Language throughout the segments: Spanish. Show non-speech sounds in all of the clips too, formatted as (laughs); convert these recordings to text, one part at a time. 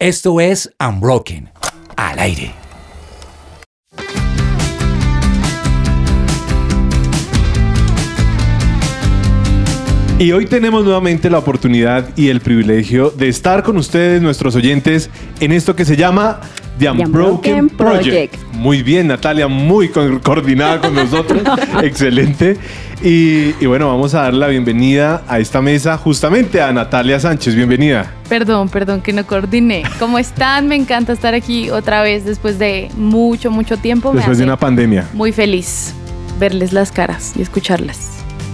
Esto es Unbroken, al aire. Y hoy tenemos nuevamente la oportunidad y el privilegio de estar con ustedes, nuestros oyentes, en esto que se llama The Unbroken, Project. Muy bien, Natalia, muy coordinada con (laughs) nosotros. Excelente. Y, y, bueno, vamos a dar la bienvenida a esta mesa justamente a Natalia Sánchez. Bienvenida. Perdón, perdón que no coordiné. ¿Cómo están? Me encanta estar aquí otra vez después de mucho, mucho tiempo. Después de una pandemia. Muy feliz verles las caras y escucharlas.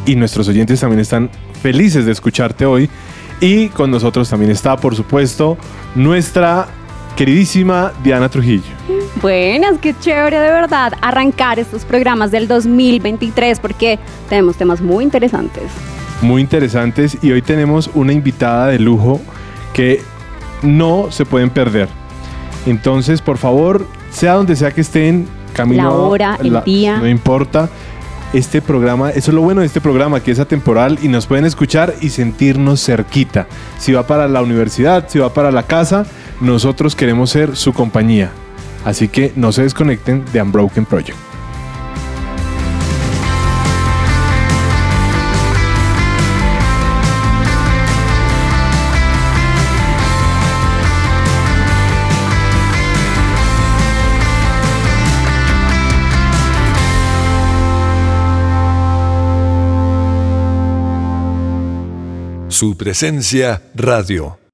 Y nuestros oyentes también están felices de escucharte hoy. Y con nosotros también está, por supuesto, nuestra queridísima Diana Trujillo. Buenas, qué chévere de verdad arrancar estos programas del 2023 porque tenemos temas muy interesantes. Muy interesantes y hoy tenemos una invitada de lujo que no se pueden perder. Entonces, por favor, sea donde sea que estén, camino. La hora, el día. No importa este programa, eso es lo bueno de este programa, que es atemporal y nos pueden escuchar y sentirnos cerquita. Si va para la universidad, si va para la casa, nosotros queremos ser su compañía. Así que no se desconecten de Unbroken Project. Su presencia radio.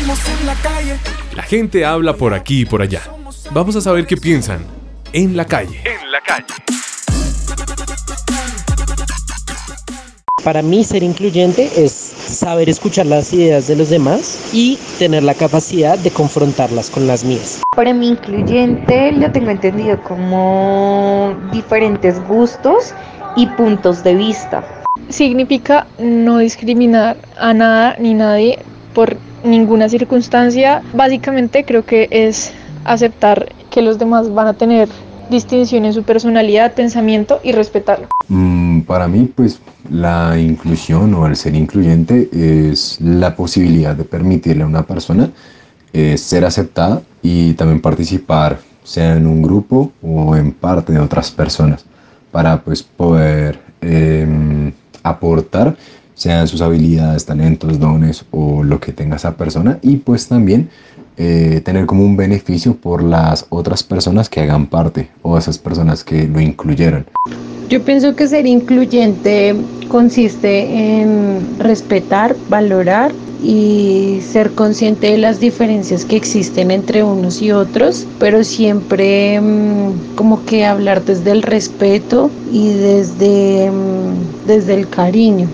En la calle. La gente habla por aquí y por allá. Vamos a saber qué piensan en la calle. En la calle. Para mí ser incluyente es saber escuchar las ideas de los demás y tener la capacidad de confrontarlas con las mías. Para mí incluyente lo tengo entendido como diferentes gustos y puntos de vista significa no discriminar a nada ni nadie por ninguna circunstancia. Básicamente creo que es aceptar que los demás van a tener distinción en su personalidad, pensamiento y respetarlo. Mm, para mí, pues la inclusión o el ser incluyente es la posibilidad de permitirle a una persona eh, ser aceptada y también participar, sea en un grupo o en parte de otras personas, para pues poder em, aportar, sean sus habilidades, talentos, dones o lo que tenga esa persona y pues también eh, tener como un beneficio por las otras personas que hagan parte o esas personas que lo incluyeron. Yo pienso que ser incluyente consiste en respetar, valorar y ser consciente de las diferencias que existen entre unos y otros, pero siempre mm, como que hablar desde el respeto y desde, mm, desde el cariño.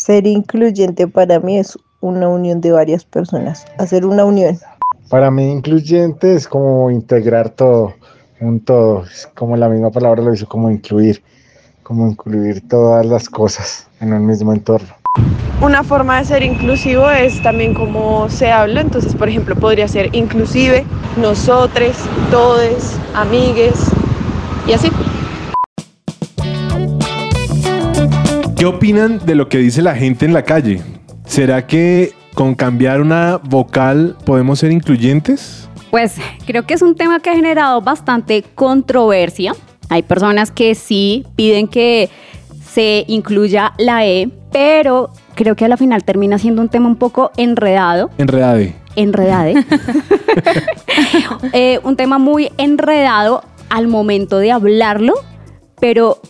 Ser incluyente para mí es una unión de varias personas, hacer una unión. Para mí incluyente es como integrar todo, un todo, es como la misma palabra lo hizo, como incluir, como incluir todas las cosas en un mismo entorno. Una forma de ser inclusivo es también como se habla, entonces por ejemplo podría ser inclusive, nosotros, todes, amigues y así. ¿Qué opinan de lo que dice la gente en la calle? ¿Será que con cambiar una vocal podemos ser incluyentes? Pues creo que es un tema que ha generado bastante controversia. Hay personas que sí piden que se incluya la E, pero creo que a la final termina siendo un tema un poco enredado. Enredade. Enredade. (laughs) (laughs) Eh, un tema muy enredado al momento de hablarlo, pero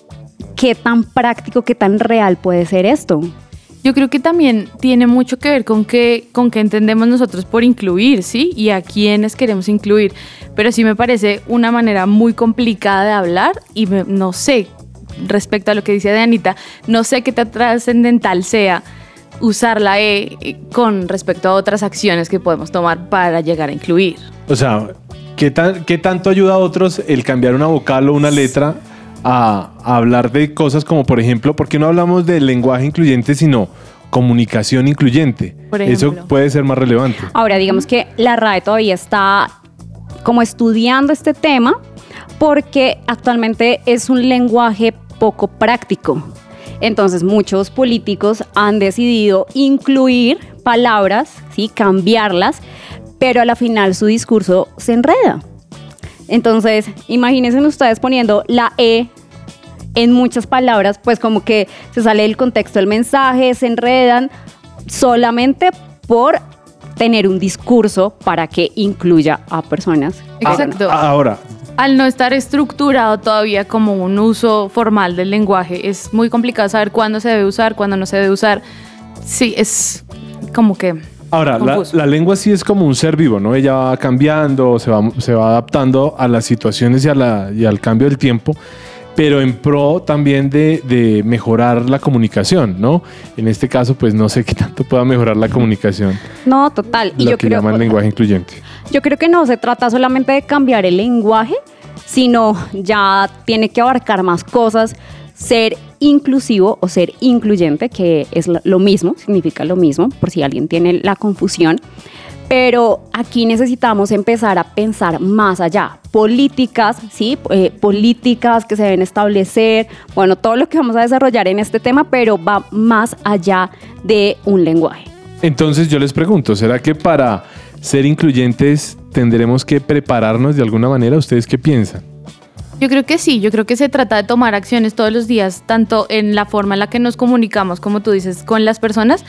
¿qué tan práctico, qué tan real puede ser esto? Yo creo que también tiene mucho que ver con qué con qué entendemos nosotros por incluir, ¿sí? Y a quiénes queremos incluir. Pero sí me parece una manera muy complicada de hablar y no sé, respecto a lo que dice de Anita, no sé qué tan trascendental sea usar la E con respecto a otras acciones que podemos tomar para llegar a incluir. O sea, ¿qué, qué tanto ayuda a otros el cambiar una vocal o una letra a, hablar de cosas como, por ejemplo, ¿por qué no hablamos de lenguaje incluyente, sino comunicación incluyente? Eso puede ser más relevante. Ahora, digamos que la RAE todavía está como estudiando este tema porque actualmente es un lenguaje poco práctico. Entonces muchos políticos han decidido incluir palabras, ¿sí? cambiarlas, pero a la final su discurso se enreda. Entonces, imagínense ustedes poniendo la E en muchas palabras, pues como que se sale del contexto del mensaje, se enredan solamente por tener un discurso para que incluya a personas. Exacto. Ahora, Al no estar estructurado todavía como un uso formal del lenguaje, es muy complicado saber cuándo se debe usar, cuándo no se debe usar. Sí, es como que Ahora, la, la lengua sí es como un ser vivo, ¿no? Ella va cambiando, se va, se va adaptando a las situaciones y, a la- y al cambio del tiempo, pero en pro también de, de mejorar la comunicación, ¿no? En este caso, pues no sé qué tanto pueda mejorar la comunicación, No, total. Y lo yo que creo, llaman lenguaje incluyente. yo creo que no se trata solamente de cambiar el lenguaje, sino ya tiene que abarcar más cosas, ser inclusivo o ser incluyente, que es lo- mismo, significa lo mismo, por si alguien tiene la confusión. Pero aquí necesitamos empezar a pensar más allá. Políticas, ¿sí? Eh, políticas que se deben establecer. Bueno, todo lo que vamos a desarrollar en este tema, pero va más allá de un lenguaje. Entonces yo les pregunto, ¿será que para ser incluyentes tendremos que prepararnos de alguna manera? ¿Ustedes qué piensan? Yo creo que sí, yo creo que se trata de tomar acciones todos los días, tanto en la forma en la que nos comunicamos, como tú dices, con las personas,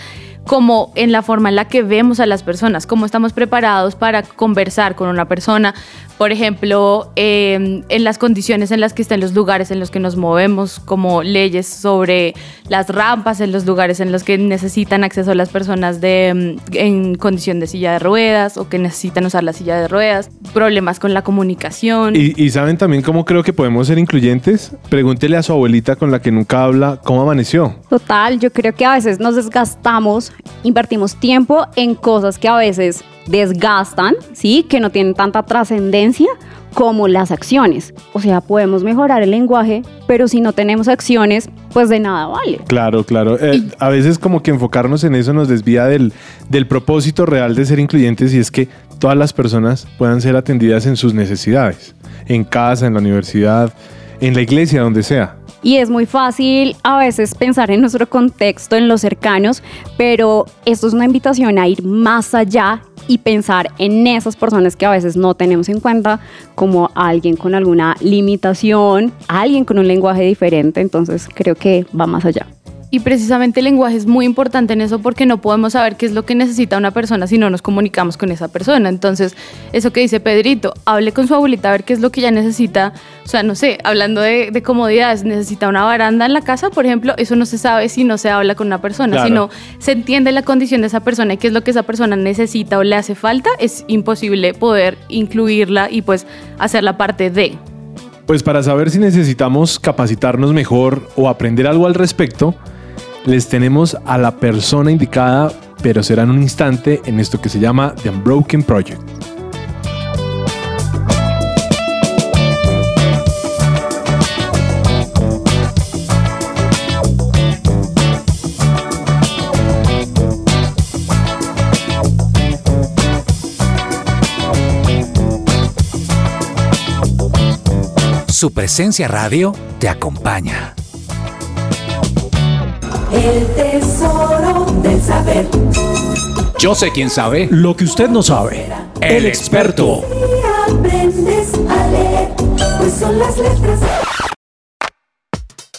como en la forma en la que vemos a las personas, cómo estamos preparados para conversar con una persona, por ejemplo, eh, en las condiciones en las que están los lugares en los que nos movemos, como leyes sobre las rampas, en los lugares en los que necesitan acceso las personas de, mm, en condición de silla de ruedas o que necesitan usar la silla de ruedas, problemas con la comunicación. Y, y saben también cómo creo que podemos ser incluyentes. Pregúntele a su abuelita con la que nunca habla cómo amaneció. Total, yo creo que a veces nos desgastamos, invertimos tiempo en cosas que a veces desgastan, ¿sí? Que no tienen tanta trascendencia como las acciones. O sea, podemos mejorar el lenguaje, pero si no tenemos acciones, pues de nada vale. Claro, claro. Eh, a veces como que enfocarnos en eso nos desvía del, del propósito real de ser incluyentes y es que todas las personas puedan ser atendidas en sus necesidades, en casa, en la universidad, en la iglesia, donde sea. Y es muy fácil a veces pensar en nuestro contexto, en los cercanos, pero esto es una invitación a ir más allá y pensar en esas personas que a veces no tenemos en cuenta, como alguien con alguna limitación, alguien con un lenguaje diferente, entonces creo que va más allá. Y precisamente el lenguaje es muy importante en eso porque no podemos saber qué es lo que necesita una persona si no nos comunicamos con esa persona. Entonces, eso que dice Pedrito, hable con su abuelita a ver qué es lo que ella necesita. O sea, no sé, hablando de, de comodidades, necesita una baranda en la casa, por ejemplo, eso no se sabe si no se habla con una persona. Claro. Si no se entiende la condición de esa persona y qué es lo que esa persona necesita o le hace falta, es imposible poder incluirla y pues hacerla parte de. Pues para saber si necesitamos capacitarnos mejor o aprender algo al respecto, les tenemos a la persona indicada, pero será en un instante en esto que se llama The Unbroken Project. Su presencia radio te acompaña. El tesoro del saber. Yo sé quién sabe lo que usted no sabe. El experto. Y aprendes a leer, pues son las letras.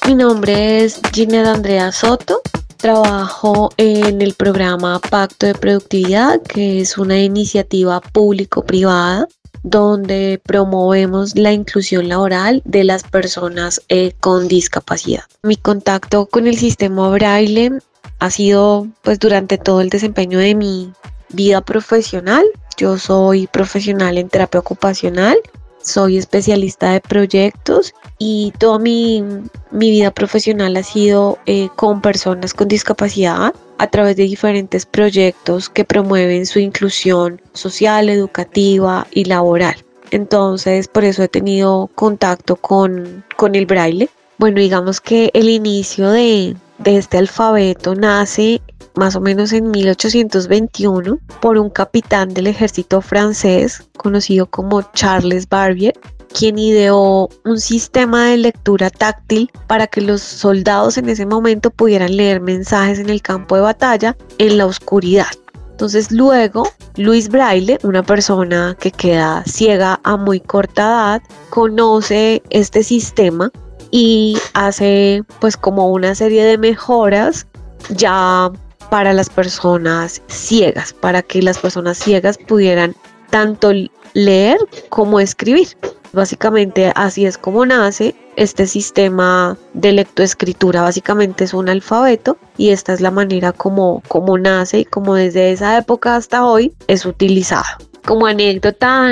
Mi nombre es Ginette Andrea Soto. Trabajo en el programa Pacto de Productividad, que es una iniciativa público-privada donde promovemos la inclusión laboral de las personas eh, con discapacidad. Mi contacto con el sistema braille ha sido pues durante todo el desempeño de mi vida profesional. Yo soy profesional en terapia ocupacional, soy especialista de proyectos y toda mi, mi vida profesional ha sido eh, con personas con discapacidad a través de diferentes proyectos que promueven su inclusión social, educativa y laboral. Entonces, por eso he tenido contacto con, con el braille. Bueno, digamos que el inicio de, de este alfabeto nace más o menos en 1821 por un capitán del ejército francés conocido como Charles Barbier, quien ideó un sistema de lectura táctil para que los soldados en ese momento pudieran leer mensajes en el campo de batalla en la oscuridad. Entonces luego Luis Braille, una persona que queda ciega a muy corta edad, conoce este sistema y hace pues como una serie de mejoras ya para las personas ciegas, para que las personas ciegas pudieran tanto leer como escribir. Básicamente así es como nace este sistema de lectoescritura. Básicamente es un alfabeto y esta es la manera como, como nace y como desde esa época hasta hoy es utilizado. Como anécdota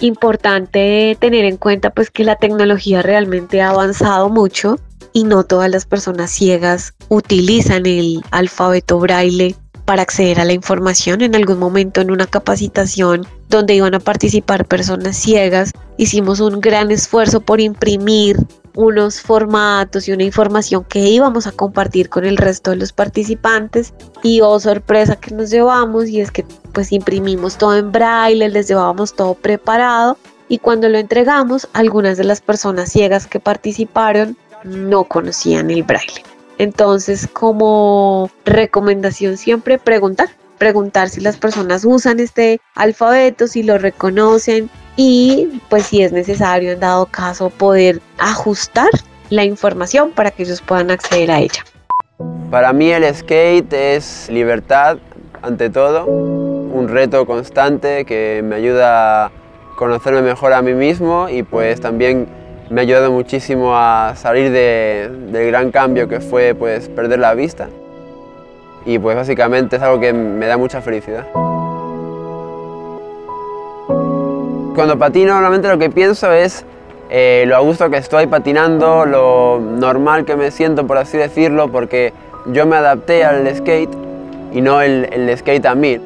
importante tener en cuenta pues que la tecnología realmente ha avanzado mucho y no todas las personas ciegas utilizan el alfabeto braille para acceder a la información. En algún momento en una capacitación donde iban a participar personas ciegas, hicimos un gran esfuerzo por imprimir unos formatos y una información que íbamos a compartir con el resto de los participantes y oh sorpresa que nos llevamos y es que pues imprimimos todo en braille, les llevábamos todo preparado y cuando lo entregamos algunas de las personas ciegas que participaron no conocían el braille. Entonces, como recomendación siempre preguntar, preguntar si las personas usan este alfabeto, si lo reconocen y pues si es necesario en dado caso poder ajustar la información para que ellos puedan acceder a ella. Para mí el skate es libertad ante todo, un reto constante que me ayuda a conocerme mejor a mí mismo y pues también me ha ayudado muchísimo a salir del gran cambio que fue pues perder la vista. Y pues básicamente es algo que me da mucha felicidad. Cuando patino normalmente lo que pienso es eh, lo a gusto que estoy patinando, lo normal que me siento por así decirlo, porque yo me adapté al skate y no el, el skate a mí.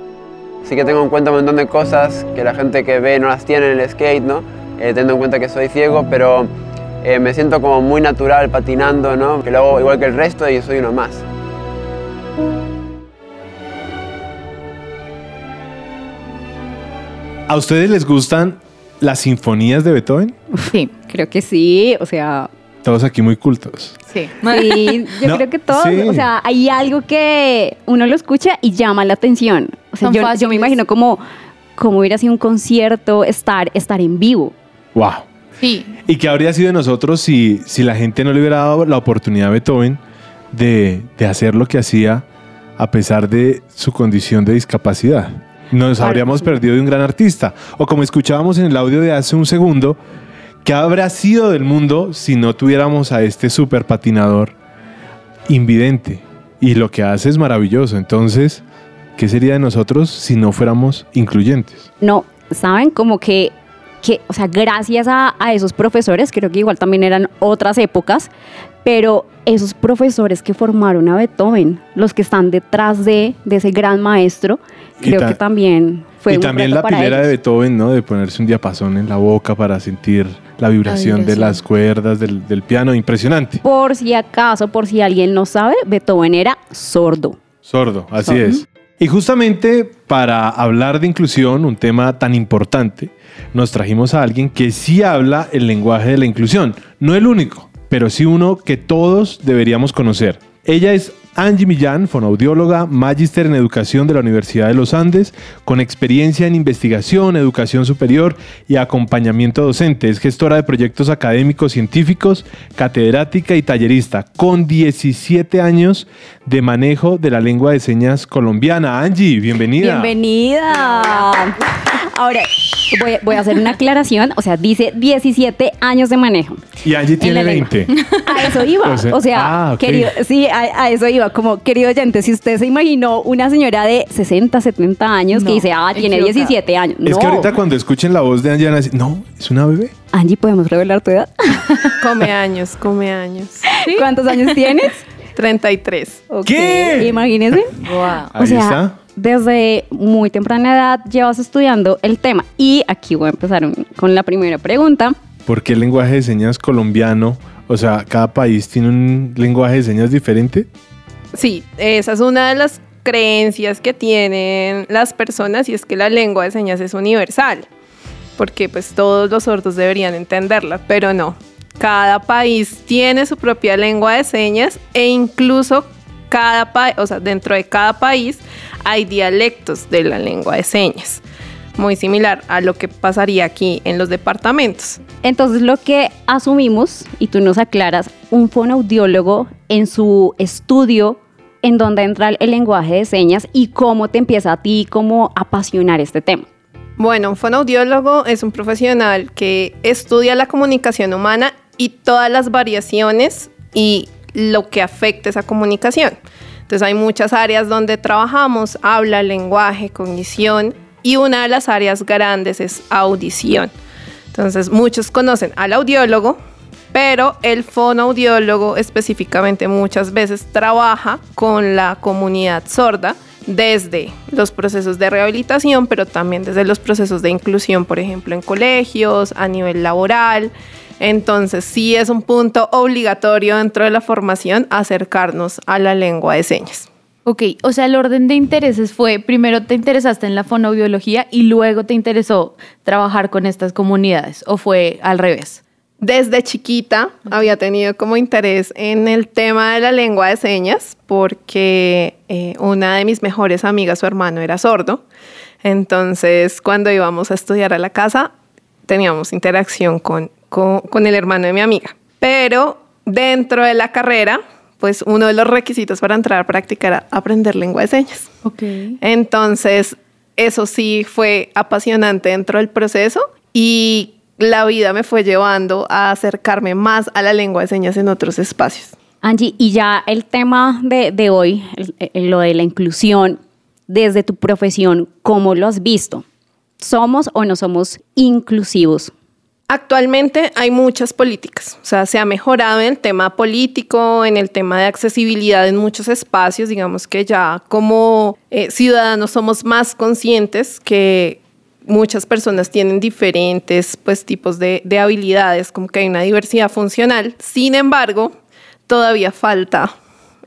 Así que tengo en cuenta un montón de cosas que la gente que ve no las tiene en el skate, ¿no? Eh, teniendo en cuenta que soy ciego, pero eh, me siento como muy natural patinando, ¿no? que lo hago igual que el resto y soy uno más. ¿A ustedes les gustan las sinfonías de Beethoven? Sí, creo que sí, o sea... Todos aquí muy cultos. Sí, sí yo No, creo que todos, sí. o sea, hay algo que uno lo escucha y llama la atención. O sea, Son yo, me imagino como, como hubiera sido un concierto, estar, estar en vivo. ¡Wow! Sí, ¿Y qué habría sido de nosotros si, si la gente no le hubiera dado la oportunidad a Beethoven de, de hacer lo que hacía a pesar de su condición de discapacidad? Nos Claro, habríamos sí. perdido de un gran artista. O como escuchábamos en el audio de hace un segundo, ¿qué habrá sido del mundo si no tuviéramos a este super patinador invidente? Y lo que hace es maravilloso. Entonces, ¿qué sería de nosotros si no fuéramos incluyentes? No, ¿saben? Como que, que o sea, gracias a, a esos profesores, creo que igual también eran otras épocas, pero esos profesores que formaron a Beethoven, los que están detrás de, de ese gran maestro, Y creo ta- que también fue y un también reto la para pilera de. Beethoven, ¿no? De ponerse un diapasón en la boca para sentir la vibración, de vibración. las cuerdas del, del piano. Impresionante. Por si acaso, por si alguien no sabe, Beethoven era sordo. Sordo, así Sordo. es. Y justamente para hablar de inclusión, un tema tan importante, nos trajimos a alguien que sí habla el lenguaje de la inclusión. No el único, pero sí uno que todos deberíamos conocer. Ella es Angie Millán, fonoaudióloga, magíster en educación de la Universidad de los Andes, con experiencia en investigación, educación superior y acompañamiento docente. Es gestora de proyectos académicos científicos, catedrática y tallerista, con 17 años de manejo de la lengua de señas colombiana. Angie, bienvenida. Bienvenida. Ahora, voy, voy a hacer una aclaración. O sea, dice 17 años de manejo. Y Angie En tiene la lengua. 20. (laughs) A eso iba. O sea- O sea, ah, querido, sí, a, a eso iba. Como, querido oyente, si usted se imaginó una señora de 60, 70 años que dice, ah, tiene equivocada. 17 años. Es no. que ahorita cuando escuchen la voz de Angie van a decir, no, es una bebé. Angie, ¿podemos revelar tu edad? (laughs) Come (laughs) años, come años. ¿Cuántos años tienes? 33. Ok, ¿Qué? Imagínense. wow. O Ahí sea, está. Desde muy temprana edad llevas estudiando el tema. Y aquí voy a empezar con la primera pregunta. ¿Por qué el lenguaje de señas colombiano? O sea, cada país tiene un lenguaje de señas diferente. Sí, esa es una de las creencias que tienen las personas y es que la lengua de señas es universal, porque pues todos los sordos deberían entenderla, pero no. Cada país tiene su propia lengua de señas e incluso cada pa- o sea, dentro de cada país hay dialectos de la lengua de señas. Muy similar a lo que pasaría aquí en los departamentos. Entonces lo que asumimos, y tú nos aclaras, un fonoaudiólogo en su estudio en donde entra el lenguaje de señas y cómo te empieza a ti como a apasionar este tema. Bueno, un fonoaudiólogo es un profesional que estudia la comunicación humana y todas las variaciones y lo que afecta esa comunicación. Entonces hay muchas áreas donde trabajamos, habla, lenguaje, cognición y una de las áreas grandes es audición. Entonces muchos conocen al audiólogo, pero el fonoaudiólogo específicamente muchas veces trabaja con la comunidad sorda desde los procesos de rehabilitación, pero también desde los procesos de inclusión, por ejemplo, en colegios, a nivel laboral. Entonces sí es un punto obligatorio dentro de la formación acercarnos a la lengua de señas. Ok, o sea, el orden de intereses fue, primero te interesaste en la fonoaudiología y luego te interesó trabajar con estas comunidades, o fue al revés. Desde chiquita había tenido como interés en el tema de la lengua de señas porque eh, una de mis mejores amigas, su hermano era sordo. Entonces, cuando íbamos a estudiar a la casa, teníamos interacción con, con, con el hermano de mi amiga. Pero dentro de la carrera, pues uno de los requisitos para entrar a practicar era aprender lengua de señas. Ok. Entonces, eso sí fue apasionante dentro del proceso y la vida me fue llevando a acercarme más a la lengua de señas en otros espacios. Angie, y ya el tema de, de hoy, el- el- lo de la inclusión, desde tu profesión, ¿cómo lo has visto? ¿Somos o no somos inclusivos? Actualmente hay muchas políticas, o sea, se ha mejorado en el tema político, en el tema de accesibilidad en muchos espacios, digamos que ya como eh, ciudadanos somos más conscientes que muchas personas tienen diferentes pues, tipos de, de habilidades, como que hay una diversidad funcional. Sin embargo, todavía falta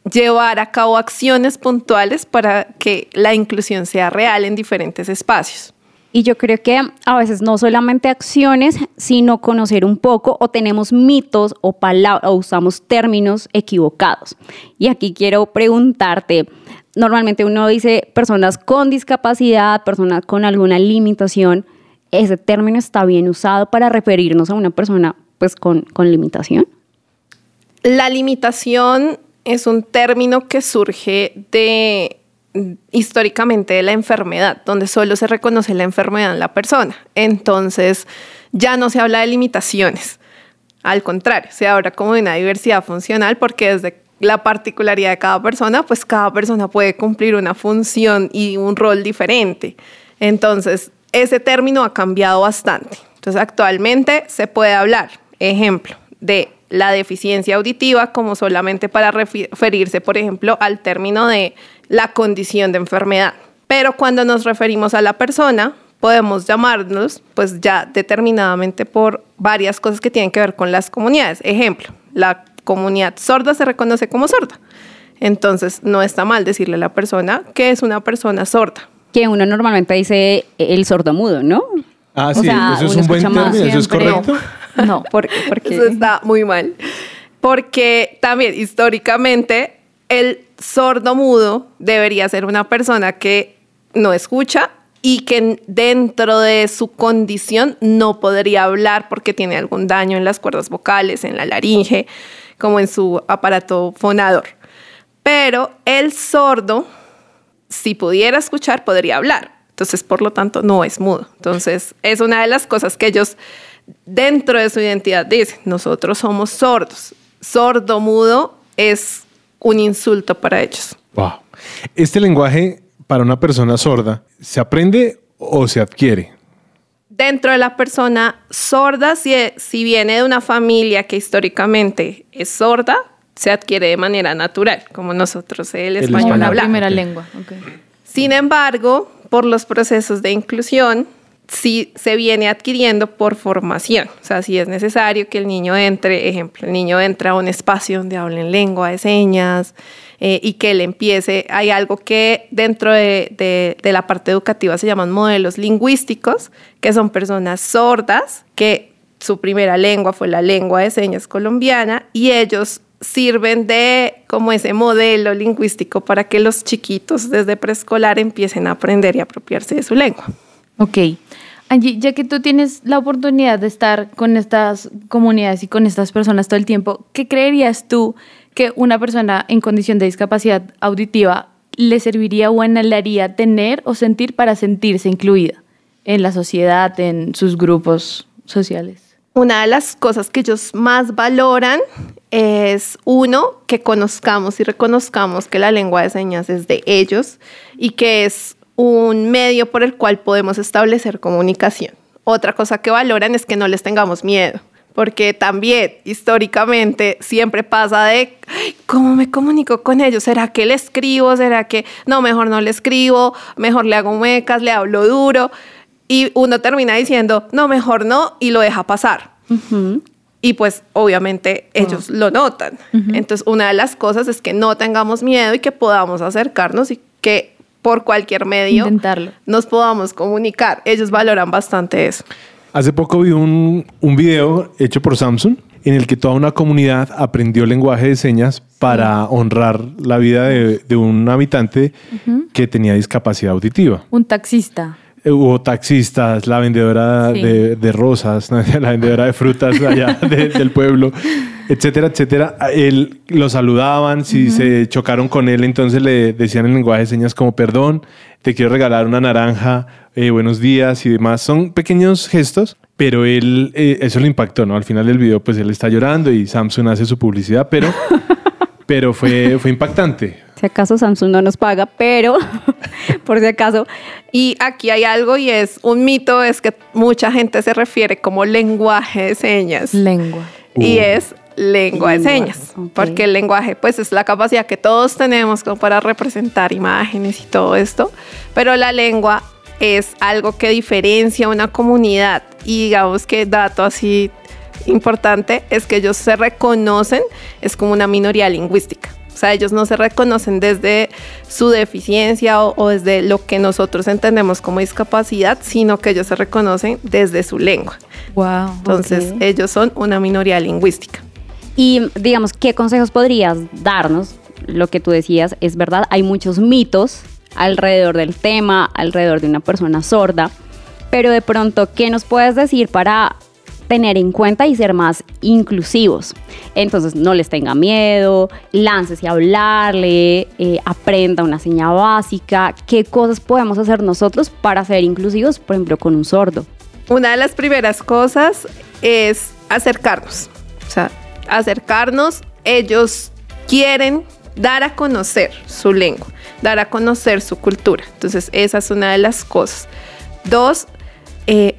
llevar a cabo acciones puntuales para que la inclusión sea real en diferentes espacios. Y yo creo que a veces no solamente acciones, sino conocer un poco o tenemos mitos o, o usamos términos equivocados. Y aquí quiero preguntarte, normalmente uno dice personas con discapacidad, personas con alguna limitación, ¿ese término está bien usado para referirnos a una persona pues con, con limitación? La limitación es un término que surge de históricamente de la enfermedad, donde solo se reconoce la enfermedad en la persona. Entonces, ya no se habla de limitaciones. Al contrario, se habla como de una diversidad funcional porque desde la particularidad de cada persona, pues cada persona puede cumplir una función y un rol diferente. Entonces, ese término ha cambiado bastante. Entonces, actualmente se puede hablar, ejemplo, de la deficiencia auditiva como solamente para referirse, por ejemplo, al término de la condición de enfermedad. Pero cuando nos referimos a la persona, podemos llamarnos pues ya determinadamente por varias cosas que tienen que ver con las comunidades. Ejemplo, la comunidad sorda se reconoce como sorda. Entonces, no está mal decirle a la persona que es una persona sorda. Que uno normalmente dice el sordomudo, ¿no? Ah, O sí, sea, eso es un buen término, eso es correcto. No, porque, porque Eso está muy mal. Porque también históricamente el sordo mudo debería ser una persona que no escucha y que dentro de su condición no podría hablar porque tiene algún daño en las cuerdas vocales, en la laringe, como en su aparato fonador. Pero el sordo, si pudiera escuchar, podría hablar. Entonces, por lo tanto, no es mudo. Entonces, es una de las cosas que ellos dentro de su identidad dicen, nosotros somos sordos. Sordo mudo es un insulto para ellos. Wow. Este lenguaje para una persona sorda, ¿se aprende o se adquiere? Dentro de la persona sorda, si, si viene de una familia que históricamente es sorda, se adquiere de manera natural, como nosotros el, El español español. la hablamos. primera Ok. lengua. ok. Sin embargo, por los procesos de inclusión, sí se viene adquiriendo por formación. O sea, si es necesario que el niño entre, ejemplo, el niño entra a un espacio donde hablen lengua de señas eh, y que él empiece, hay algo que dentro de, de- de la parte educativa se llaman modelos lingüísticos, que son personas sordas que su primera lengua fue la lengua de señas colombiana y ellos sirven de como ese modelo lingüístico para que los chiquitos desde preescolar empiecen a aprender y apropiarse de su lengua. Ok. Angie, ya que tú tienes la oportunidad de estar con estas comunidades y con estas personas todo el tiempo, ¿qué creerías tú que una persona en condición de discapacidad auditiva le serviría o anhelaría tener o sentir para sentirse incluida en la sociedad, en sus grupos sociales? Una de las cosas que ellos más valoran es, uno, que conozcamos y reconozcamos que la lengua de señas es de ellos y que es un medio por el cual podemos establecer comunicación. Otra cosa que valoran es que no les tengamos miedo, porque también históricamente siempre pasa de, ¿cómo me comunico con ellos? ¿Será que le escribo? ¿Será que no, mejor no le escribo? Mejor le hago muecas, le hablo duro. Y uno termina diciendo, no, mejor no, y lo deja pasar. Y pues obviamente ellos lo notan. Entonces una de las cosas es que no tengamos miedo y que podamos acercarnos y que por cualquier medio nos podamos comunicar. Ellos valoran bastante eso. Hace poco vi un, un video hecho por Samsung en el que toda una comunidad aprendió lenguaje de señas para honrar la vida de, de un habitante que tenía discapacidad auditiva. Un taxista. Eh, hubo taxistas, la vendedora de, de, rosas, (laughs) la vendedora de frutas allá del pueblo, etcétera, etcétera. Él lo saludaban, si se chocaron con él, entonces le decían en lenguaje de señas como perdón, te quiero regalar una naranja, eh, buenos días y demás. Son pequeños gestos, pero él, eh, eso le impactó, ¿no? Al final del video, pues él está llorando y Samsung hace su publicidad, pero, (laughs) pero fue, fue impactante. Si acaso Samsung no nos paga, pero (laughs) por si acaso. Y aquí hay algo y es un mito, es que mucha gente se refiere como lenguaje de señas. Lengua. Y es lengua de señas, porque el lenguaje pues es la capacidad que todos tenemos como para representar imágenes y todo esto, pero la lengua es algo que diferencia a una comunidad y digamos que dato así importante es que ellos se reconocen, es como una minoría lingüística. O sea, ellos no se reconocen desde su deficiencia o, desde lo que nosotros entendemos como discapacidad, sino que ellos se reconocen desde su lengua. Wow. Entonces, ellos son una minoría lingüística. Y digamos, ¿qué consejos podrías darnos? Lo que tú decías es verdad, hay muchos mitos alrededor del tema, alrededor de una persona sorda, pero de pronto, ¿qué nos puedes decir para tener en cuenta y ser más inclusivos. Entonces, no les tenga miedo, láncese a hablarle, eh, aprenda una señal básica. ¿Qué cosas podemos hacer nosotros para ser inclusivos, por ejemplo, con un sordo? Una de las primeras cosas es acercarnos. O sea, acercarnos, ellos quieren dar a conocer su lengua, dar a conocer su cultura. Entonces, esa es una de las cosas. Dos, eh,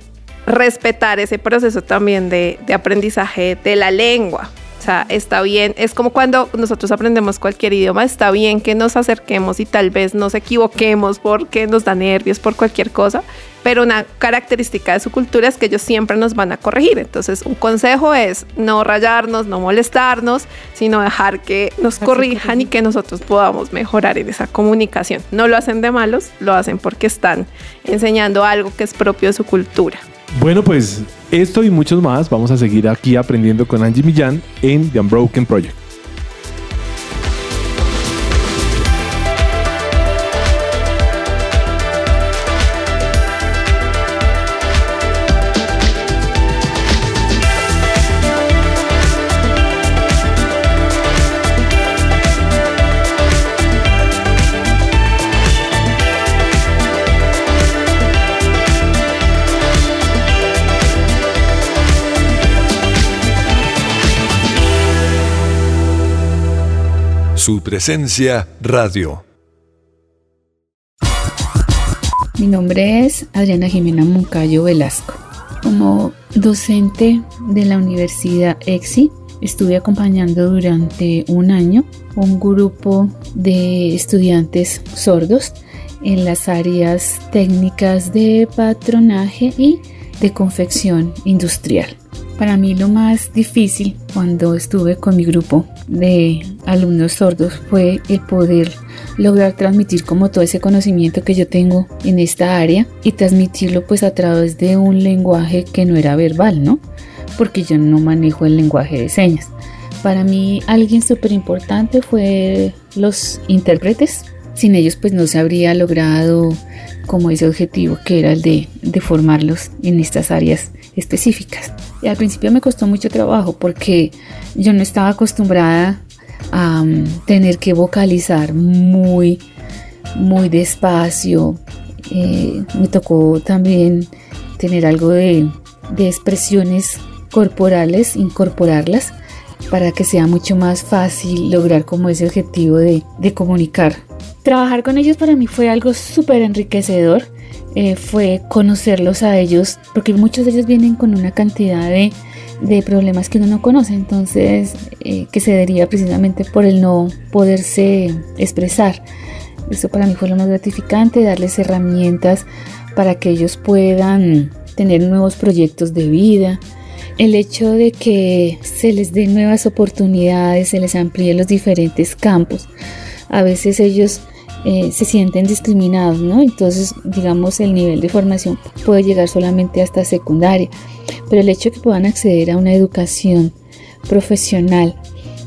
respetar ese proceso también de, aprendizaje de la lengua. O sea, está bien, es como cuando nosotros aprendemos cualquier idioma, está bien que nos acerquemos y tal vez nos equivoquemos porque nos da nervios por cualquier cosa, pero una característica de su cultura es que ellos siempre nos van a corregir. Entonces, un consejo es no rayarnos, no molestarnos, sino dejar que nos corrijan y que nosotros podamos mejorar en esa comunicación. No lo hacen de malos, lo hacen porque están enseñando algo que es propio de su cultura. Bueno, pues esto y muchos más vamos a seguir aquí aprendiendo con Angie Millán en The Unbroken Project. Su presencia radio. Mi nombre es Adriana Jimena Moncayo Velasco. Como docente de la Universidad EXI, estuve acompañando durante un año un grupo de estudiantes sordos en las áreas técnicas de patronaje y de confección industrial. Para mí lo más difícil cuando estuve con mi grupo de alumnos sordos fue el poder lograr transmitir como todo ese conocimiento que yo tengo en esta área y transmitirlo pues a través de un lenguaje que no era verbal, ¿no? Porque yo no manejo el lenguaje de señas. para mí alguien súper importante fue los intérpretes. Sin ellos pues no se habría logrado como ese objetivo que era el de, formarlos en estas áreas específicas. Y al principio me costó mucho trabajo porque yo no estaba acostumbrada a um, tener que vocalizar muy, muy despacio. Eh, me tocó también tener algo de, expresiones corporales, incorporarlas para que sea mucho más fácil lograr como ese objetivo de comunicar. Trabajar con ellos para mí fue algo súper enriquecedor eh, fue conocerlos a ellos, porque muchos de ellos vienen con una cantidad de, de problemas que uno no conoce, entonces eh, que se deriva precisamente por el no poderse expresar. Eso para mí fue lo más gratificante, darles herramientas para que ellos puedan tener nuevos proyectos de vida. El hecho de que se les dé nuevas oportunidades, se les amplíe los diferentes campos. A veces ellos eh, se sienten discriminados, ¿no? Entonces, digamos, el nivel de formación puede llegar solamente hasta secundaria, pero el hecho de que puedan acceder a una educación profesional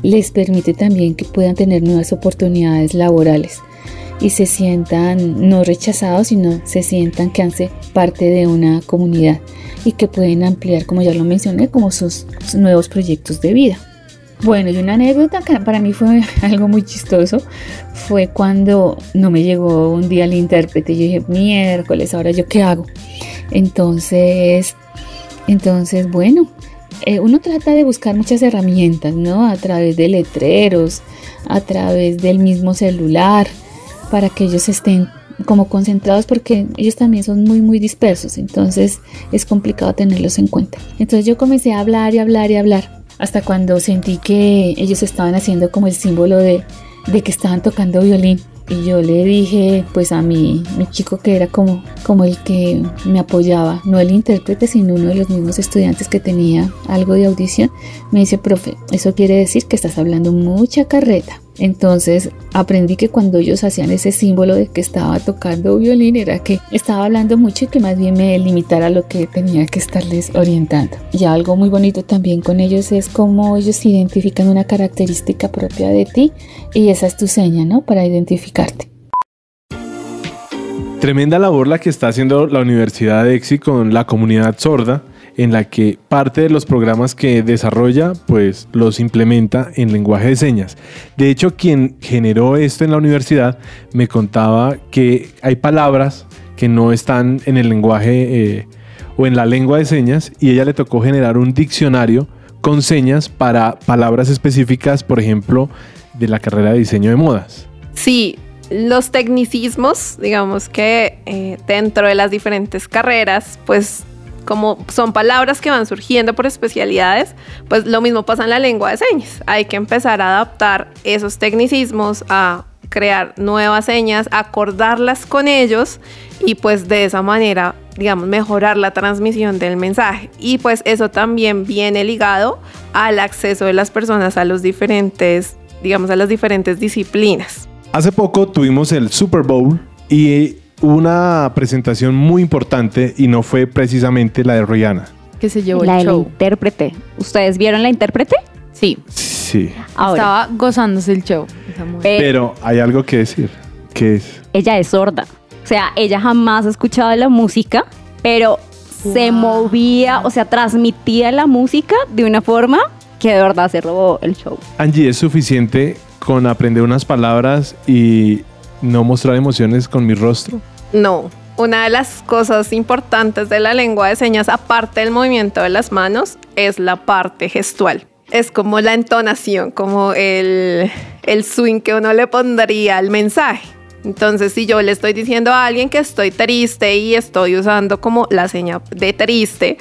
les permite también que puedan tener nuevas oportunidades laborales y se sientan no rechazados, sino se sientan que hacen parte de una comunidad y que pueden ampliar, como ya lo mencioné, como sus nuevos proyectos de vida. Bueno, y una anécdota que para mí fue (laughs) algo muy chistoso fue cuando no me llegó un día el intérprete. Yo dije, miércoles, ahora yo qué hago. Entonces, entonces, bueno, eh, uno trata de buscar muchas herramientas, ¿no? A través de letreros, a través del mismo celular, para que ellos estén como concentrados porque ellos también son muy muy dispersos, entonces es complicado tenerlos en cuenta. Entonces yo comencé a hablar y hablar y hablar hasta cuando sentí que ellos estaban haciendo como el símbolo de, de que estaban tocando violín. Y yo le dije pues a mi, mi chico que era como, como el que me apoyaba, no el intérprete, sino uno de los mismos estudiantes que tenía algo de audición, me dice, profe, eso quiere decir que estás hablando mucha carreta. Entonces aprendí que cuando ellos hacían ese símbolo de que estaba tocando violín era que estaba hablando mucho y que más bien me limitara lo que tenía que estarles orientando. Y algo muy bonito también con ellos es cómo ellos identifican una característica propia de ti y esa es tu seña, ¿no? Para identificarte. Tremenda labor la que está haciendo la Universidad de EXI con la comunidad sorda en la que parte de los programas que desarrolla pues los implementa en lenguaje de señas. De hecho, quien generó esto en la universidad me contaba que hay palabras que no están en el lenguaje eh, o en la lengua de señas y ella le tocó generar un diccionario con señas para palabras específicas, por ejemplo, de la carrera de diseño de modas. Sí, los tecnicismos, digamos que eh, dentro de las diferentes carreras, pues como son palabras que van surgiendo por especialidades, pues lo mismo pasa en la lengua de señas. Hay que empezar a adaptar esos tecnicismos a crear nuevas señas, acordarlas con ellos y pues de esa manera, digamos, mejorar la transmisión del mensaje. Y pues eso también viene ligado al acceso de las personas a los diferentes, digamos, a las diferentes disciplinas. Hace poco tuvimos el Super Bowl y una presentación muy importante y no fue precisamente la de Rihanna. Que se llevó la el show. intérprete. ¿Ustedes vieron la intérprete? Sí. Sí. Estaba gozándose el show. Pero hay algo que decir. ¿Qué es? Ella es sorda. O sea, ella jamás ha escuchado la música, pero se movía, o sea, transmitía la música de una forma que de verdad se robó el show. Angie, ¿es suficiente con aprender unas palabras y no mostrar emociones con mi rostro? No, una de las cosas importantes de la lengua de señas, aparte del movimiento de las manos, es la parte gestual. Es como la entonación, como el, el swing que uno le pondría al mensaje. Entonces, si yo le estoy diciendo a alguien que estoy triste y estoy usando como la seña de triste,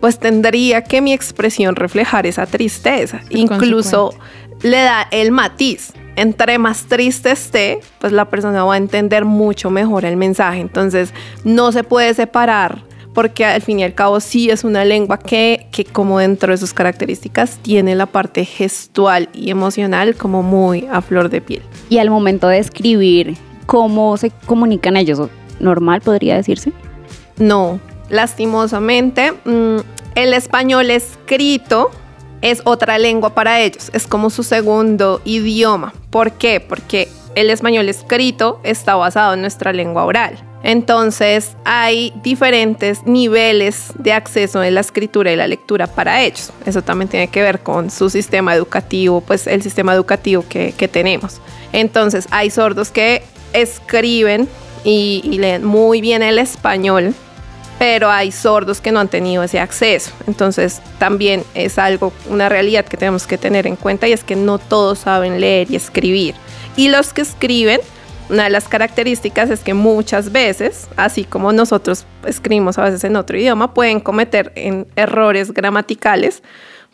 pues tendría que mi expresión reflejar esa tristeza. Incluso le da el matiz. Entre más triste esté, pues la persona va a entender mucho mejor el mensaje. Entonces, no se puede separar porque al fin y al cabo sí es una lengua que, que como dentro de sus características tiene la parte gestual y emocional como muy a flor de piel. Y al momento de escribir, ¿cómo se comunican ellos? ¿Normal podría decirse? No, lastimosamente, mm, el español escrito es otra lengua para ellos, es como su segundo idioma. ¿Por qué? Porque el español escrito está basado en nuestra lengua oral. Entonces hay diferentes niveles de acceso en la escritura y la lectura para ellos. Eso también tiene que ver con su sistema educativo, pues el sistema educativo que, tenemos. Entonces hay sordos que escriben y leen muy bien el español, pero hay sordos que no han tenido ese acceso. Entonces también es algo, una realidad que tenemos que tener en cuenta y es que no todos saben leer y escribir. Y los que escriben una de las características es que muchas veces, así como nosotros escribimos a veces en otro idioma, pueden cometer errores gramaticales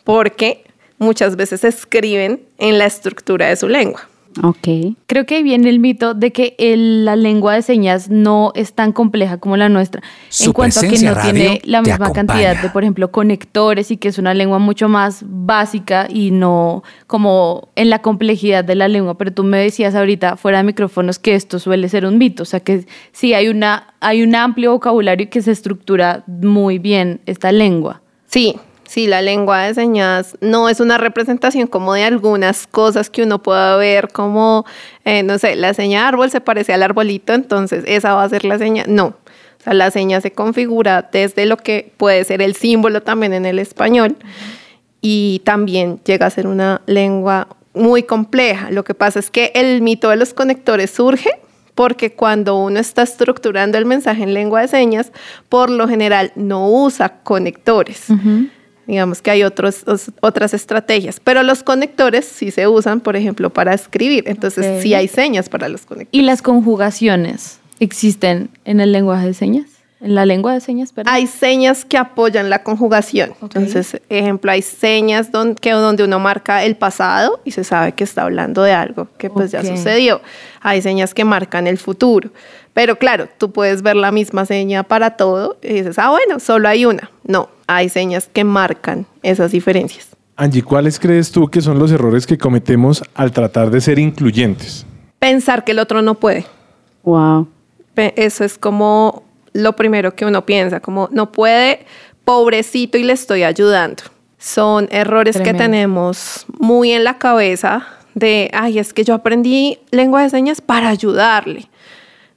porque muchas veces escriben en la estructura de su lengua. Ok. Creo que ahí viene el mito de que la lengua de señas no es tan compleja como la nuestra. en cuanto a que no tiene la misma cantidad de, por ejemplo, conectores y que es una lengua mucho más básica y no como en la complejidad de la lengua. Pero tú me decías ahorita, fuera de micrófonos, que esto suele ser un mito. O sea que sí hay, una, hay un amplio vocabulario y que se estructura muy bien esta lengua. Sí, Sí, la lengua de señas no es una representación como de algunas cosas que uno pueda ver como, eh, no sé, la seña árbol se parece al arbolito, entonces esa va a ser la seña. No, o sea, la seña se configura desde lo que puede ser el símbolo también en el español y también llega a ser una lengua muy compleja. Lo que pasa es que el mito de los conectores surge porque cuando uno está estructurando el mensaje en lengua de señas, por lo general no usa conectores. Digamos que hay otros, otras estrategias, pero los conectores sí se usan, por ejemplo, para escribir. Entonces, sí hay señas para los conectores. ¿Y las conjugaciones existen en el lenguaje de señas? En la lengua de señas, perdón. Hay señas que apoyan la conjugación. Entonces, ejemplo, hay señas donde, que, donde uno marca el pasado y se sabe que está hablando de algo que pues ya sucedió. Hay señas que marcan el futuro. Pero claro, tú puedes ver la misma seña para todo y dices, ah, bueno, solo hay una. No, hay señas que marcan esas diferencias. Angie, ¿cuáles crees tú que son los errores que cometemos al tratar de ser incluyentes? Pensar que el otro no puede. Wow. Eso es como lo primero que uno piensa, como no puede, pobrecito y le estoy ayudando. Son errores que tenemos muy en la cabeza de, ay, es que yo aprendí lengua de señas para ayudarle.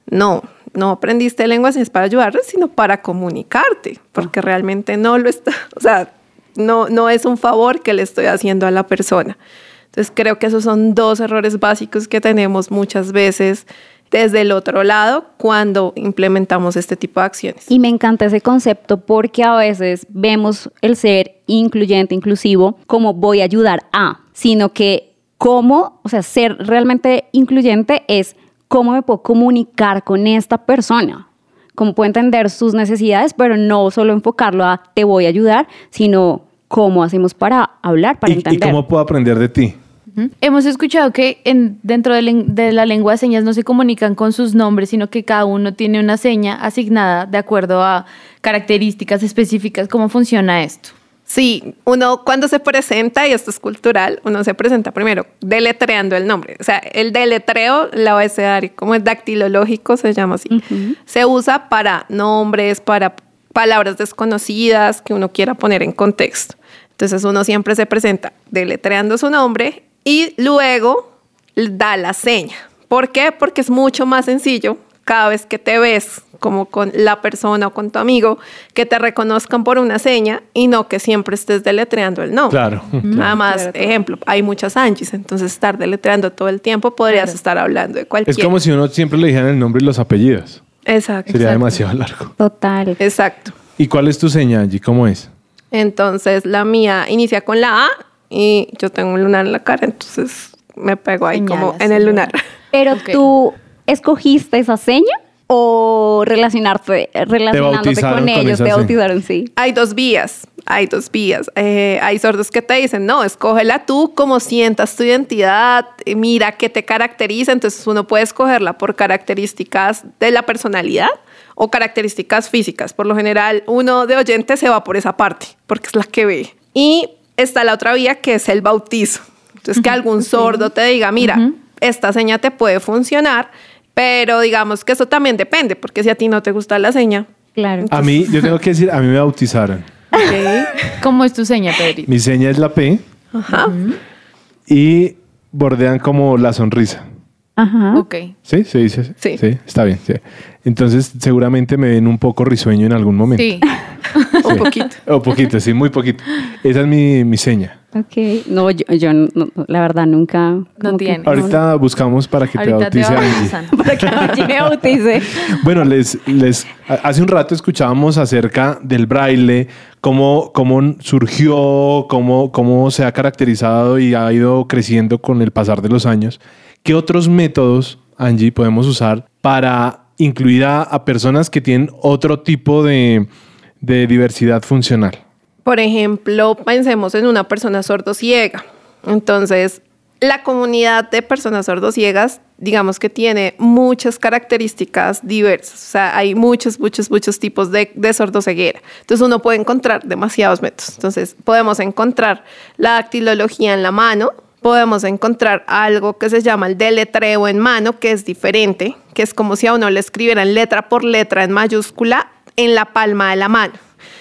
No, no aprendiste lengua de señas para ayudarle, sino para comunicarte, porque realmente no lo está, (laughs) o sea, no, no es un favor que le estoy haciendo a la persona. Entonces creo que esos son dos errores básicos que tenemos muchas veces desde el otro lado cuando implementamos este tipo de acciones. Y me encanta ese concepto porque a veces vemos el ser incluyente, inclusivo, como voy a ayudar a, sino que cómo, o sea, ser realmente incluyente es cómo me puedo comunicar con esta persona, cómo puedo entender sus necesidades, pero no solo enfocarlo a te voy a ayudar, sino cómo hacemos para hablar, para entender. ¿Y cómo puedo aprender de ti? Hemos escuchado que en, dentro de, la lengua de señas no se comunican con sus nombres, sino que cada uno tiene una seña asignada de acuerdo a características específicas. ¿Cómo funciona esto? Sí, uno cuando se presenta, y esto es cultural, uno se presenta primero deletreando el nombre. O sea, el deletreo, la abecedario, como es dactilológico, se llama así. Se usa para nombres, para palabras desconocidas que uno quiera poner en contexto. Entonces uno siempre se presenta deletreando su nombre y luego da la seña. ¿Por qué? Porque es mucho más sencillo cada vez que te ves como con la persona o con tu amigo, que te reconozcan por una seña y no que siempre estés deletreando el nombre. Claro. (laughs) Nada más, ejemplo, hay muchas Angies, entonces estar deletreando todo el tiempo podrías estar hablando de cualquier. Es como si uno siempre le dijeran el nombre y los apellidos. Exacto. Sería demasiado largo. Total. Exacto. ¿Y cuál es tu seña, Angie? ¿Cómo es? Entonces, la mía inicia con la A y yo tengo un lunar en la cara, entonces me pego ahí como en el lunar. Pero (laughs) tú escogiste esa seña o relacionarte, relacionándote con ellos, te bautizaron, sí. Hay dos vías, hay dos vías. Eh, hay sordos que te dicen, no, escógela tú como sientas tu identidad, mira qué te caracteriza, entonces uno puede escogerla por características de la personalidad o características físicas. Por lo general, uno de oyente se va por esa parte, porque es la que ve. Y está la otra vía que es el bautizo. Entonces, que algún sordo te diga, mira, esta seña te puede funcionar, pero digamos que eso también depende, porque si a ti no te gusta la seña. Claro. A mí, yo tengo que decir, a mí me bautizaron. (laughs) ¿Cómo es tu seña, Pedrito? Mi seña es la P Ajá. y bordean como la sonrisa. Ajá. Ok. ¿Sí? ¿Se dice así? Sí. está bien. sí. Entonces, seguramente me ven un poco risueño en algún momento. Sí. (laughs) Un poquito. O poquito, sí, muy poquito. Esa es mi, mi seña. Ok. No, yo, yo no- no, la verdad nunca. No que- tiene. Ahorita buscamos para que te bautice. (laughs) Para que me bautice. (laughs) Bueno, les, les, hace un rato escuchábamos acerca del braille, cómo, cómo surgió, cómo, cómo se ha caracterizado y ha ido creciendo con el pasar de los años. ¿Qué otros métodos, Angie, podemos usar para incluir a, personas que tienen otro tipo de, de diversidad funcional? Por ejemplo, pensemos en una persona sordociega. Entonces, la comunidad de personas sordociegas, digamos que tiene muchas características diversas. O sea, hay muchos, muchos, muchos tipos de, de sordoceguera. Entonces, uno puede encontrar demasiados métodos. Entonces, podemos encontrar la dactilología en la mano, podemos encontrar algo que se llama el deletreo en mano, que es diferente, que es como si a uno le escribieran letra por letra en mayúscula en la palma de la mano.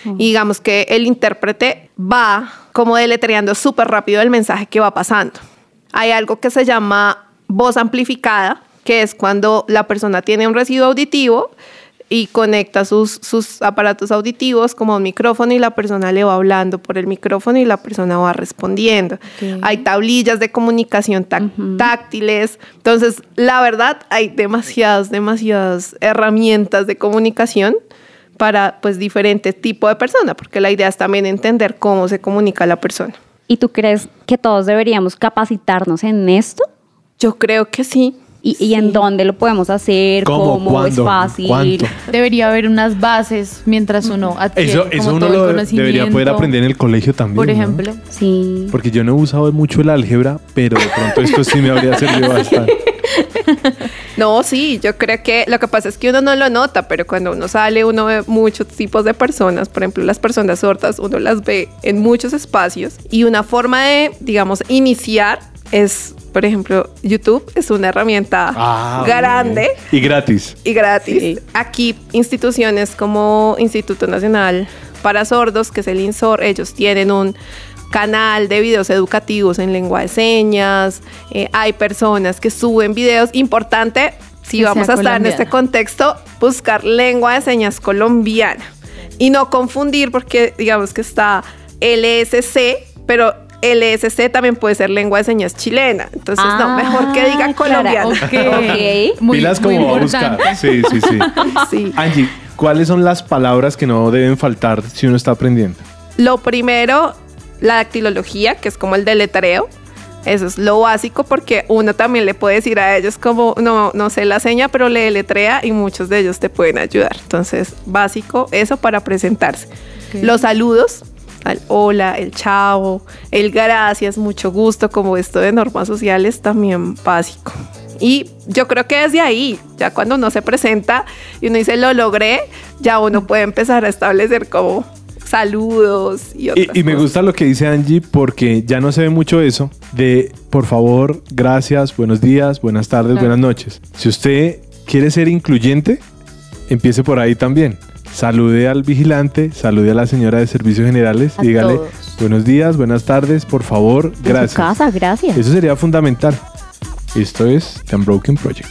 Y digamos que el intérprete va como deletreando súper rápido el mensaje que va pasando. Hay algo que se llama voz amplificada, que es cuando la persona tiene un residuo auditivo y conecta sus, sus aparatos auditivos como un micrófono y la persona le va hablando por el micrófono y la persona va respondiendo. Hay tablillas de comunicación tac- táctiles. Entonces, la verdad, hay demasiadas, demasiadas herramientas de comunicación para pues diferentes tipos de personas, porque la idea es también entender cómo se comunica la persona. ¿Y tú crees que todos deberíamos capacitarnos en esto? Yo creo que sí. ¿Y, y en dónde lo podemos hacer? ¿Cómo? ¿Cómo? ¿Es ¿Cuándo? fácil? ¿Cuánto? Debería haber unas bases mientras uno adquiere Eso, como eso uno todo el lo debería poder conocimiento. aprender en el colegio también. Por ¿no? ejemplo. Sí. Porque yo no he usado mucho el álgebra, pero de pronto esto sí me habría servido (laughs) bastante. No, sí, yo creo que lo que pasa es que uno no lo nota, pero cuando uno sale uno ve muchos tipos de personas, por ejemplo las personas sordas, uno las ve en muchos espacios y una forma de, digamos, iniciar es, por ejemplo, YouTube es una herramienta Ah, grande. Y gratis. y gratis. Aquí instituciones como Instituto Nacional para Sordos, que es el INSOR, ellos tienen un canal de videos educativos en lengua de señas. Eh, hay personas que suben videos. Importante, si Que vamos a estar en este contexto, buscar lengua de señas colombiana. Y no confundir porque digamos que está LSC, pero LSC también puede ser lengua de señas chilena. Entonces, no, mejor que diga Ah, claro. colombiana. Ok. (laughs) Muy, Pilas muy como a buscar. Sí, sí, sí. (laughs) Sí. Angie, ¿cuáles son las palabras que no deben faltar si uno está aprendiendo? Lo primero, la dactilología, que es como el deletreo. Eso es lo básico porque uno también le puede decir a ellos como, no, no sé la seña, pero le deletrea y muchos de ellos te pueden ayudar. Entonces, básico, eso para presentarse. Ok. Los saludos, al hola, el chao, el gracias, mucho gusto, como esto de normas sociales, también básico. Y yo creo que desde ahí, ya cuando uno se presenta y uno dice lo logré, ya uno puede empezar a establecer como saludos y otras Y, y me cosas. gusta lo que dice Angie porque ya no se ve mucho eso de por favor, gracias, buenos días, buenas tardes, Claro. buenas noches. Si usted quiere ser incluyente, empiece por ahí también. Salude al vigilante, salude a la señora de servicios generales, A dígale todos. buenos días, buenas tardes, por favor, En su gracias. casa, gracias. Eso sería fundamental. Esto es The Unbroken Project.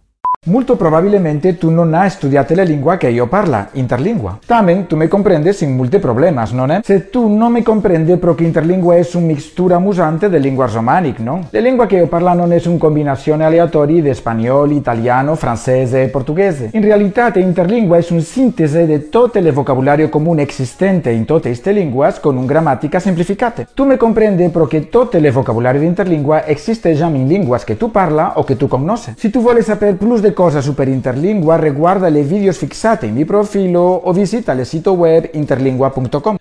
Molto probabilmente tu non hai studiato la lingua che io parla, interlingua. Tamen tu me comprendes sin multe problemas, non è? Se tu non mi comprendi perché interlingua è un mixtura musante de lingua romanic, no? La lingua che io parla non è una combinazione aleatoria di spagnolo, italiano, francese e portoghese. In realtà interlingua è una sintesi di tutto il vocabolario comune esistente in tutte queste lingue con una grammatica semplificata. Tu me comprendi perché tutto il vocabolario di interlingua esiste già in lingue che tu parla o che tu conosci. Se tu vuoi sapere più de cosas super interlingua, reguarda le videos fixate en mi profilo o visita el sitio web interlingua.com.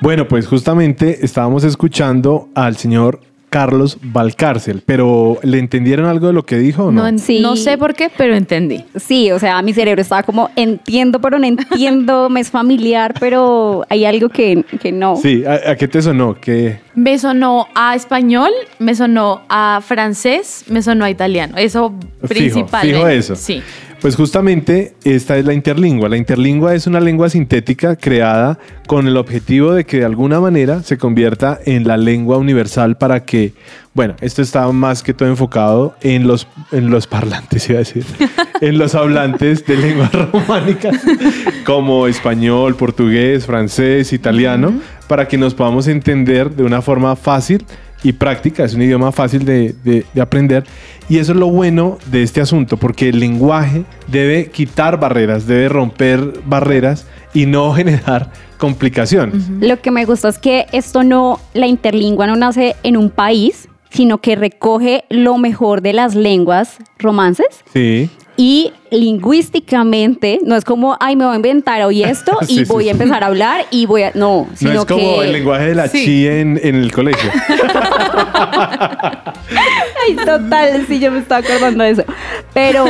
Bueno, pues justamente estábamos escuchando al señor Carlos Valcárcel, pero ¿le entendieron algo de lo que dijo o no? No, no sé por qué, pero entendí. Sí, o sea, mi cerebro estaba como entiendo, pero no entiendo, me es familiar, pero hay algo que, que no. Sí, ¿a, qué te sonó? ¿Qué? Me sonó a español, me sonó a francés, me sonó a italiano. Eso principalmente. Fijo eso. Sí. Pues justamente esta es la interlingua. La interlingua es una lengua sintética creada con el objetivo de que de alguna manera se convierta en la lengua universal para que, bueno, esto está más que todo enfocado en los, en los parlantes, (laughs) iba a decir, en los hablantes de lenguas (laughs) románicas como español, portugués, francés, italiano, para que nos podamos entender de una forma fácil y práctica, es un idioma fácil de, aprender. Y eso es lo bueno de este asunto, porque el lenguaje debe quitar barreras, debe romper barreras y no (laughs) generar complicaciones. Lo que me gusta es que esto no, la interlingua no nace en un país, sino que recoge lo mejor de las lenguas romances. Sí y lingüísticamente no es como, ay, me voy a inventar hoy esto (laughs) y voy a empezar a hablar y voy a... No, sino no es como el lenguaje de la chi en, en, el colegio. (laughs) ay, total, sí, yo me estaba acordando de eso. Pero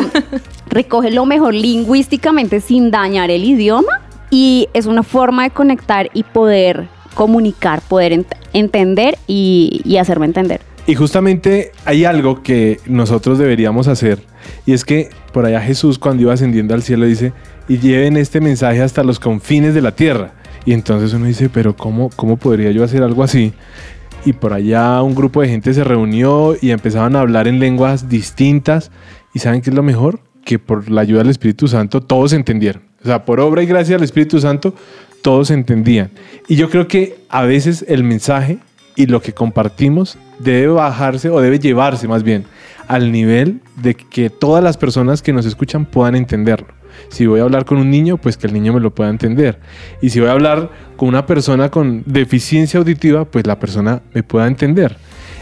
recoge lo mejor lingüísticamente sin dañar el idioma y es una forma de conectar y poder comunicar, poder entender y, y hacerme entender. Y justamente hay algo que nosotros deberíamos hacer y es que por allá Jesús cuando iba ascendiendo al cielo dice, y lleven este mensaje hasta los confines de la tierra. Y entonces uno dice, pero ¿cómo, cómo podría yo hacer algo así? Y por allá un grupo de gente se reunió y empezaban a hablar en lenguas distintas. ¿Y saben qué es lo mejor? Que por la ayuda del Espíritu Santo todos entendieron. O sea, por obra y gracia del Espíritu Santo todos entendían. Y yo creo que a veces el mensaje y lo que compartimos debe bajarse o debe llevarse más bien al nivel de que todas las personas que nos escuchan puedan entenderlo. Si voy a hablar con un niño, pues que el niño me lo pueda entender. Y si voy a hablar con una persona con deficiencia auditiva, pues la persona me pueda entender.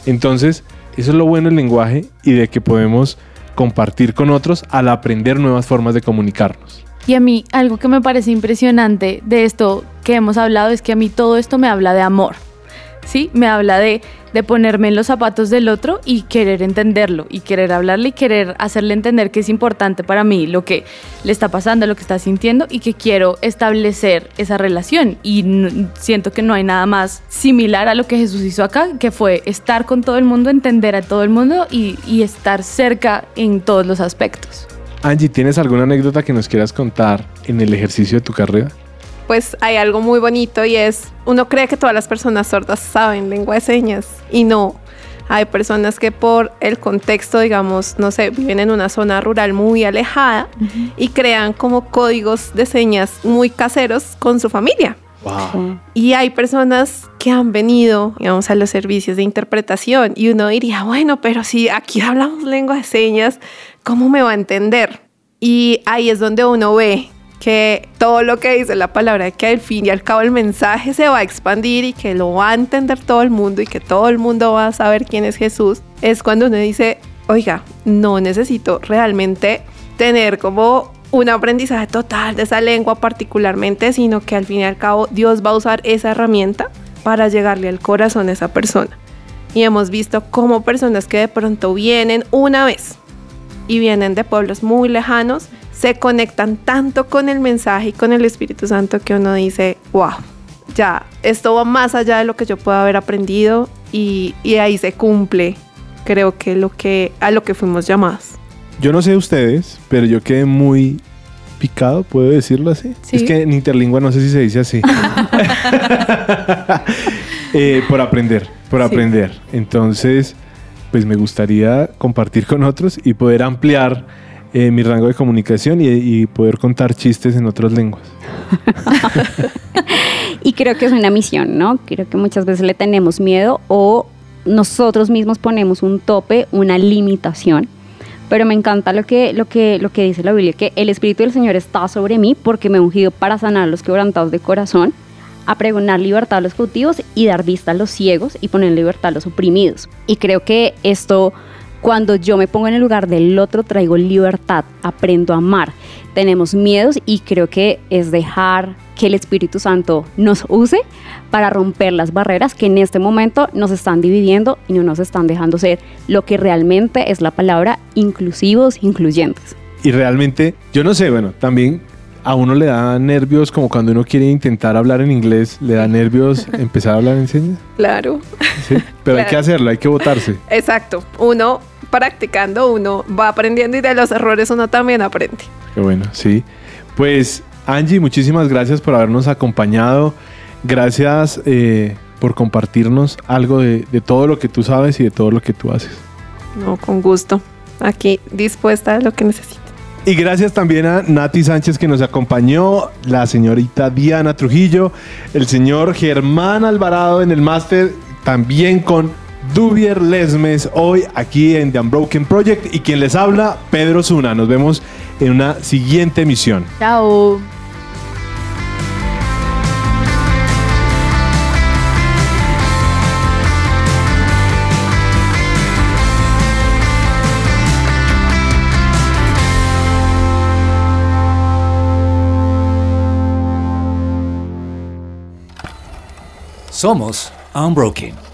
Entonces, eso es lo bueno del lenguaje y de que podemos compartir con otros al aprender nuevas formas de comunicarnos. Y a mí algo que me parece impresionante de esto que hemos hablado es que a mí todo esto me habla de amor. ¿Sí? Me habla de, de ponerme en los zapatos del otro y querer entenderlo y querer hablarle y querer hacerle entender que es importante para mí lo que le está pasando, lo que está sintiendo y que quiero establecer esa relación. Y siento que no hay nada más similar a lo que Jesús hizo acá, que fue estar con todo el mundo, entender a todo el mundo y, y estar cerca en todos los aspectos. Angie, ¿tienes alguna anécdota que nos quieras contar en el ejercicio de tu carrera? Pues hay algo muy bonito y es, uno cree que todas las personas sordas saben lengua de señas y no. Hay personas que por el contexto, digamos, no sé, viven en una zona rural muy alejada y crean como códigos de señas muy caseros con su familia. Y hay personas que han venido, digamos, a los servicios de interpretación y uno diría, bueno, pero si aquí hablamos lengua de señas, ¿cómo me va a entender? Y ahí es donde uno ve que todo lo que dice la palabra, que al fin y al cabo el mensaje se va a expandir y que lo va a entender todo el mundo y que todo el mundo va a saber quién es Jesús, es cuando uno dice, oiga, no necesito realmente tener como un aprendizaje total de esa lengua particularmente, sino que al fin y al cabo Dios va a usar esa herramienta para llegarle al corazón a esa persona. Y hemos visto cómo personas que de pronto vienen una vez y vienen de pueblos muy lejanos, se conectan tanto con el mensaje y con el Espíritu Santo que uno dice, wow, ya, esto va más allá de lo que yo puedo haber aprendido y, ahí se cumple, creo que, lo que a lo que fuimos llamados. Yo no sé ustedes, pero yo quedé muy picado, ¿puedo decirlo así? Es que en interlingua no sé si se dice así. (laughs) Eh, por aprender, por aprender. Entonces, pues me gustaría compartir con otros y poder ampliar eh, mi rango de comunicación y, y poder contar chistes en otras lenguas. (laughs) Y creo que es una misión, ¿no? Creo que muchas veces le tenemos miedo o nosotros mismos ponemos un tope, una limitación. Pero me encanta lo que, lo que, lo que dice la Biblia, que el Espíritu del Señor está sobre mí porque me ha ungido para sanar los quebrantados de corazón, a pregonar libertad a los cautivos y dar vista a los ciegos y poner libertad a los oprimidos. Y creo que esto, cuando yo me pongo en el lugar del otro, traigo libertad, aprendo a amar. Tenemos miedos y creo que es dejar que el Espíritu Santo nos use para romper las barreras que en este momento nos están dividiendo y no nos están dejando ser lo que realmente es la palabra inclusivos, incluyentes. Y realmente, yo no sé, bueno, también a uno le da nervios como cuando uno quiere intentar hablar en inglés, le da nervios (laughs) empezar a hablar en señas. Claro. Sí, pero hay Claro. que hacerlo, hay que votarse. Exacto. Uno practicando, uno va aprendiendo y de los errores uno también aprende. Qué bueno, sí. Pues Angie, muchísimas gracias por habernos acompañado. Gracias eh, por compartirnos algo de, de todo lo que tú sabes y de todo lo que tú haces. No, con gusto. Aquí dispuesta a lo que necesite. Y gracias también a Nati Sánchez que nos acompañó, la señorita Diana Trujillo, el señor Germán Alvarado en el máster, también con Dubier Lesmes, hoy aquí en The Unbroken Project y quien les habla, Pedro Zuna. Nos vemos en una siguiente emisión. Chao. Somos Unbroken.